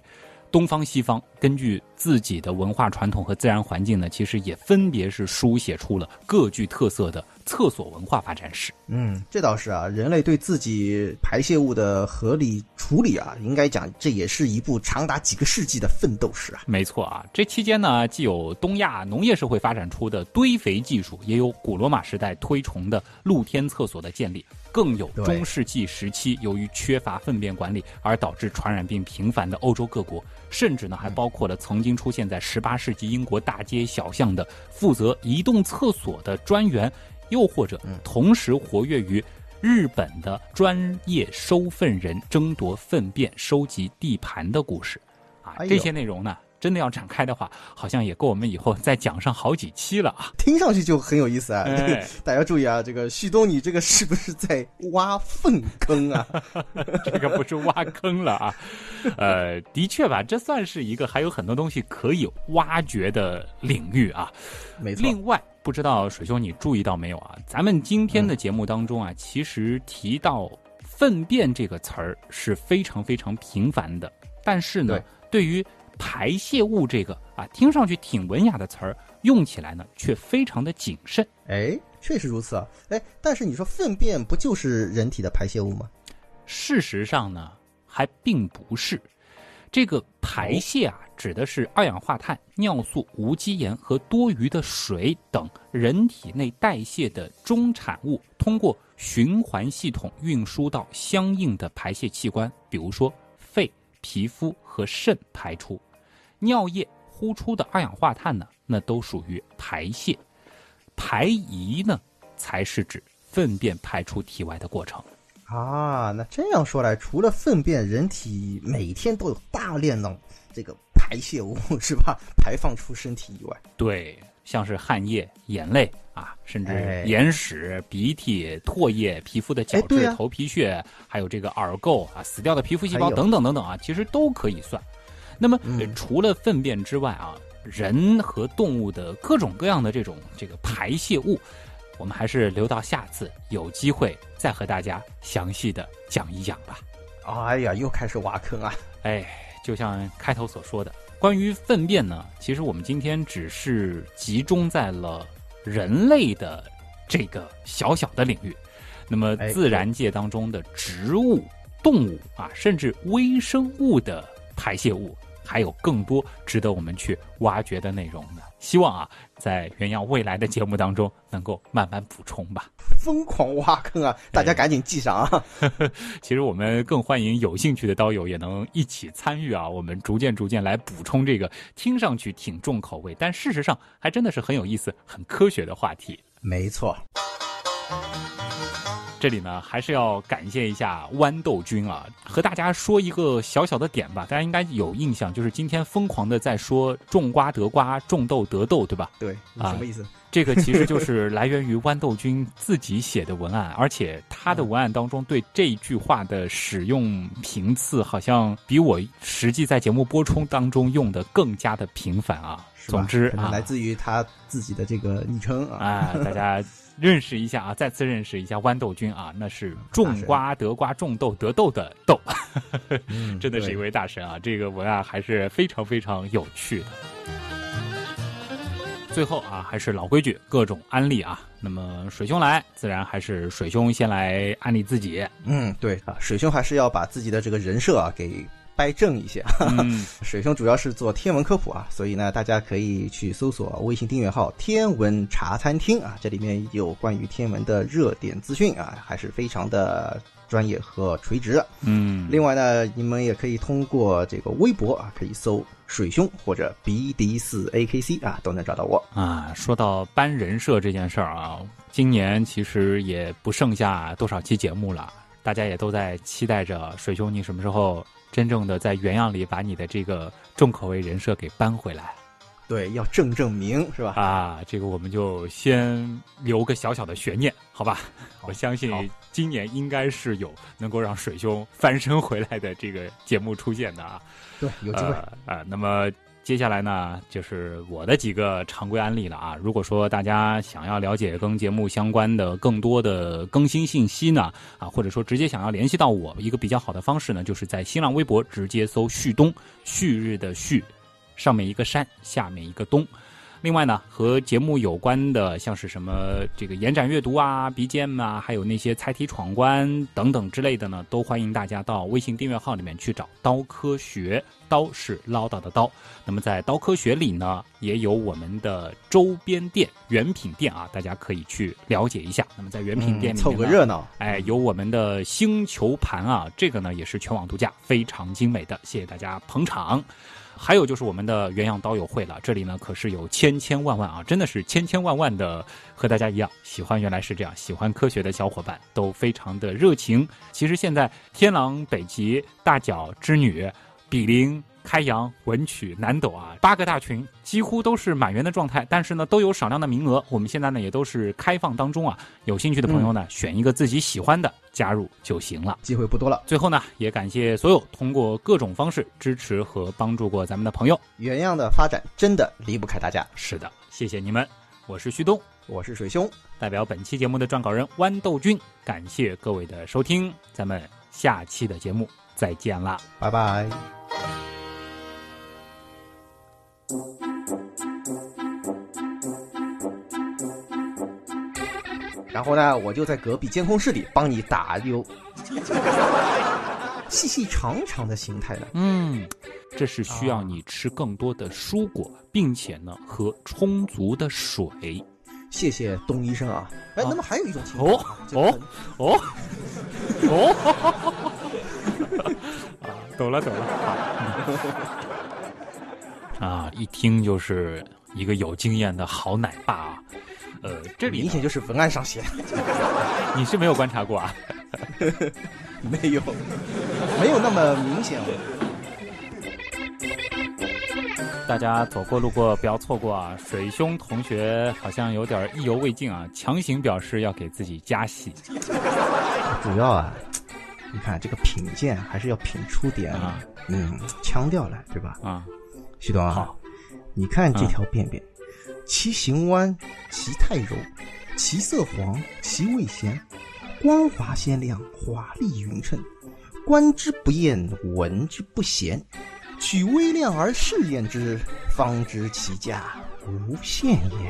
东方西方根据自己的文化传统和自然环境呢，其实也分别是书写出了各具特色的厕所文化发展史。嗯，这倒是啊，人类对自己排泄物的合理处理啊，应该讲这也是一部长达几个世纪的奋斗史啊。没错啊，这期间呢，既有东亚农业社会发展出的堆肥技术，也有古罗马时代推崇的露天厕所的建立。更有中世纪时期由于缺乏粪便管理而导致传染病频繁的欧洲各国，甚至呢还包括了曾经出现在十八世纪英国大街小巷的负责移动厕所的专员，又或者同时活跃于日本的专业收粪人争夺粪便收集地盘的故事，啊，这些内容呢。真的要展开的话，好像也够我们以后再讲上好几期了啊！听上去就很有意思啊！大家注意啊，这个旭东，你这个是不是在挖粪坑啊？这个不是挖坑了啊！呃，的确吧，这算是一个还有很多东西可以挖掘的领域啊。没错。另外，不知道水兄你注意到没有啊？咱们今天的节目当中啊，其实提到“粪便”这个词儿是非常非常频繁的，但是呢，对于排泄物这个啊，听上去挺文雅的词儿，用起来呢却非常的谨慎。哎，确实如此啊。哎，但是你说粪便不就是人体的排泄物吗？事实上呢，还并不是。这个排泄啊，指的是二氧化碳、尿素、无机盐和多余的水等人体内代谢的中产物，通过循环系统运输到相应的排泄器官，比如说肺。皮肤和肾排出，尿液呼出的二氧化碳呢，那都属于排泄。排遗呢，才是指粪便排出体外的过程。啊，那这样说来，除了粪便，人体每天都有大量的这个排泄物，是吧？排放出身体以外，对。像是汗液、眼泪啊，甚至眼屎、鼻涕、唾液、皮肤的角质、头皮屑，还有这个耳垢啊、死掉的皮肤细胞等等等等啊，其实都可以算。那么除了粪便之外啊，人和动物的各种各样的这种这个排泄物，我们还是留到下次有机会再和大家详细的讲一讲吧。哎呀，又开始挖坑啊！哎，就像开头所说的。关于粪便呢，其实我们今天只是集中在了人类的这个小小的领域，那么自然界当中的植物、动物啊，甚至微生物的排泄物。还有更多值得我们去挖掘的内容呢。希望啊，在原样未来的节目当中能够慢慢补充吧。疯狂挖坑啊！大家赶紧记上啊！其实我们更欢迎有兴趣的刀友也能一起参与啊。我们逐渐逐渐来补充这个听上去挺重口味，但事实上还真的是很有意思、很科学的话题。没错。这里呢，还是要感谢一下豌豆君啊，和大家说一个小小的点吧。大家应该有印象，就是今天疯狂的在说种瓜得瓜，种豆得豆，对吧？对，什么意思？这个其实就是来源于豌豆君自己写的文案，而且他的文案当中对这句话的使用频次，好像比我实际在节目播出当中用的更加的频繁啊。总之啊，来自于他自己的这个昵称啊，大家。认识一下啊，再次认识一下豌豆君啊，那是种瓜得瓜，种豆得豆的豆，真的是一位大神啊！这个文案还是非常非常有趣的。最后啊，还是老规矩，各种安利啊。那么水兄来，自然还是水兄先来安利自己。嗯，对啊，水兄还是要把自己的这个人设啊给掰正一些。嗯，水兄主要是做天文科普啊，所以呢，大家可以去搜索微信订阅号“天文茶餐厅”啊，这里面有关于天文的热点资讯啊，还是非常的专业和垂直。嗯，另外呢，你们也可以通过这个微博啊，可以搜“水兄”或者 “BD 四 AKC” 啊，都能找到我。啊，说到搬人设这件事儿啊，今年其实也不剩下多少期节目了，大家也都在期待着水兄你什么时候真正的在原样里把你的这个重口味人设给搬回来对，要正正名是吧？啊！这个我们就先留个小小的悬念，好吧？我相信今年应该是有能够让水兄翻身回来的这个节目出现的啊。对，有机会。呃呃，那么接下来呢，就是我的几个常规案例了啊。如果说大家想要了解跟节目相关的更多的更新信息呢，啊，或者说直接想要联系到我，一个比较好的方式呢，就是在新浪微博直接搜“旭东”，旭日的旭，上面一个山，下面一个东。另外呢，和节目有关的，像是什么这个延展阅读啊、BGM 啊，还有那些猜题闯关等等之类的呢，都欢迎大家到微信订阅号里面去找“刀科学”，刀是唠叨的刀。那么在刀科学里呢，也有我们的周边店、原品店啊，大家可以去了解一下。那么在原品店里面、嗯凑个热闹。哎，有我们的星球盘啊，这个呢也是全网独家，非常精美的，谢谢大家捧场。还有就是我们的原样刀友会了，这里呢可是有千千万万啊，真的是千千万万的和大家一样喜欢原来是这样喜欢科学的小伙伴都非常的热情。其实现在天狼、北极、大角、织女、比邻。开阳、文曲、南斗啊，八个大群几乎都是满员的状态，但是呢，都有少量的名额。我们现在呢也都是开放当中啊，有兴趣的朋友呢，选一个自己喜欢的加入就行了。机会不多了。最后呢，也感谢所有通过各种方式支持和帮助过咱们的朋友。原样的发展真的离不开大家。是的，谢谢你们，我是旭东，我是水兄，代表本期节目的撰稿人豌豆君，感谢各位的收听，咱们下期的节目再见啦。拜拜。然后呢，我就在隔壁监控室里帮你打溜细细长长的形态的。嗯，这是需要你吃更多的蔬果，并且呢喝充足的水。谢谢东医生啊！哎，啊那么还有一种情况啊，这个很哦哦，啊，懂了懂了。啊，一听就是一个有经验的好奶爸啊。呃，这里明显就是文案上写，你是没有观察过啊？没有，没有那么明显。大家走过路过不要错过啊！水兄同学好像有点意犹未尽啊，强行表示要给自己加戏主要啊，你看这个品鉴还是要品出点啊，嗯，腔调来，对吧？啊。徐东啊好，你看这条便便，其形弯，其态柔，其色黄，其味咸，光滑鲜亮，华丽匀称，观之不厌，闻之不嫌。取微量而试验之，方知其价无限也。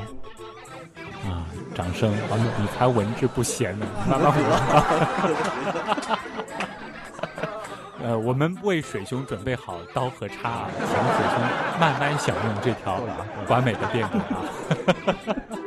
啊，掌声！啊，你才闻之不咸呢，慢慢我。呃，我们为水兄准备好刀和叉啊，请水兄慢慢享用这条完美的便便啊。